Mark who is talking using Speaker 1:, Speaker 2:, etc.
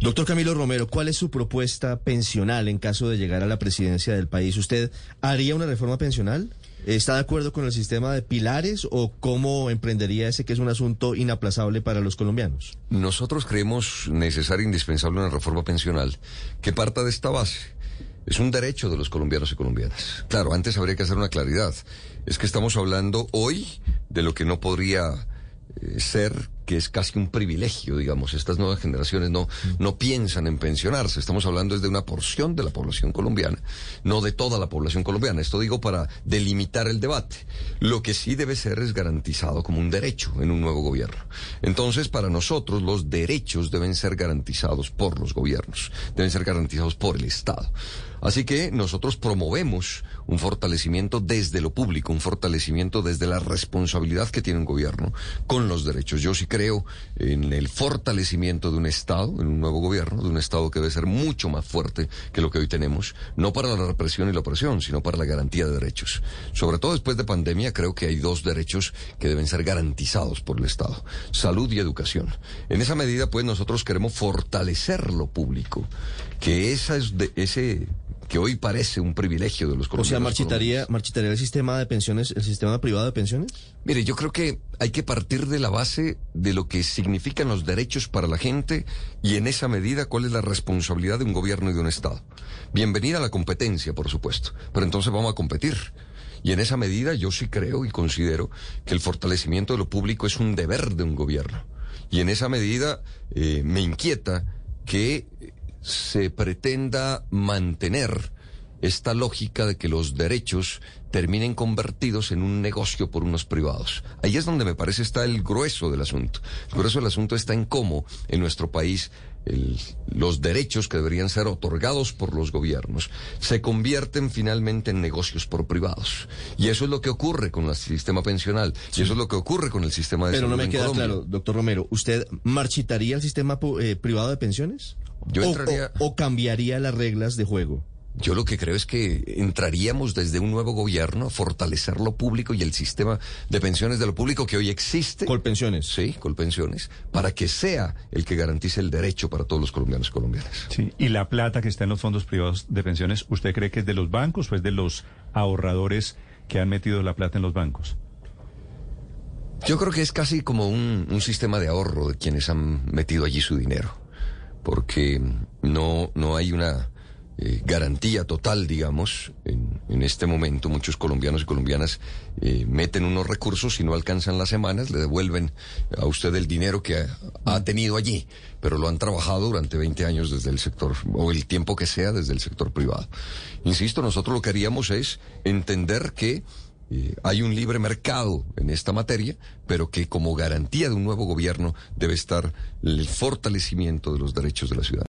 Speaker 1: Doctor Camilo Romero, ¿cuál es su propuesta pensional en caso de llegar a la presidencia del país? ¿Usted haría una reforma pensional? ¿Está de acuerdo con el sistema de pilares o cómo emprendería ese que es un asunto inaplazable para los colombianos?
Speaker 2: Nosotros creemos necesaria e indispensable una reforma pensional que parta de esta base. Es un derecho de los colombianos y colombianas. Claro, antes habría que hacer una claridad. Es que estamos hablando hoy de lo que no podría eh, ser que es casi un privilegio, digamos. Estas nuevas generaciones no, no piensan en pensionarse. Estamos hablando de una porción de la población colombiana, no de toda la población colombiana. Esto digo para delimitar el debate. Lo que sí debe ser es garantizado como un derecho en un nuevo gobierno. Entonces, para nosotros, los derechos deben ser garantizados por los gobiernos, deben ser garantizados por el Estado. Así que nosotros promovemos un fortalecimiento desde lo público, un fortalecimiento desde la responsabilidad que tiene un gobierno con los derechos. Yo sí creo en el fortalecimiento de un Estado, en un nuevo gobierno, de un Estado que debe ser mucho más fuerte que lo que hoy tenemos, no para la represión y la opresión, sino para la garantía de derechos. Sobre todo después de pandemia, creo que hay dos derechos que deben ser garantizados por el Estado, salud y educación. En esa medida, pues nosotros queremos fortalecer lo público, que esa es de, ese que hoy parece un privilegio de los colombianos.
Speaker 1: O sea, marchitaría, marchitaría el sistema de pensiones, el sistema privado de pensiones.
Speaker 2: Mire, yo creo que hay que partir de la base de lo que significan los derechos para la gente y en esa medida cuál es la responsabilidad de un gobierno y de un Estado. Bienvenida a la competencia, por supuesto, pero entonces vamos a competir. Y en esa medida yo sí creo y considero que el fortalecimiento de lo público es un deber de un gobierno. Y en esa medida eh, me inquieta que se pretenda mantener esta lógica de que los derechos terminen convertidos en un negocio por unos privados. Ahí es donde me parece está el grueso del asunto. El grueso del asunto está en cómo en nuestro país los derechos que deberían ser otorgados por los gobiernos se convierten finalmente en negocios por privados. Y eso es lo que ocurre con el sistema pensional. Y eso es lo que ocurre con el sistema de
Speaker 1: Pero no me queda
Speaker 2: Colombia.
Speaker 1: claro, doctor Romero, ¿usted marchitaría el sistema eh, privado de pensiones?
Speaker 2: Yo
Speaker 1: o,
Speaker 2: entraría...
Speaker 1: o, o cambiaría las reglas de juego?
Speaker 2: Yo lo que creo es que entraríamos desde un nuevo gobierno a fortalecer lo público y el sistema de pensiones de lo público que hoy existe.
Speaker 1: Colpensiones.
Speaker 2: Sí, colpensiones, para que sea el que garantice el derecho para todos los colombianos y colombianas.
Speaker 3: Sí, y la plata que está en los fondos privados de pensiones, ¿usted cree que es de los bancos o es de los ahorradores que han metido la plata en los bancos?
Speaker 2: Yo creo que es casi como un, un sistema de ahorro de quienes han metido allí su dinero, porque no, no hay una eh, garantía total, digamos, en, en, este momento muchos colombianos y colombianas eh, meten unos recursos y no alcanzan las semanas, le devuelven a usted el dinero que ha, ha, tenido allí, pero lo han trabajado durante 20 años desde el sector, o el tiempo que sea desde el sector privado. Insisto, nosotros lo que haríamos es entender que eh, hay un libre mercado en esta materia, pero que como garantía de un nuevo gobierno debe estar el fortalecimiento de los derechos de la ciudad.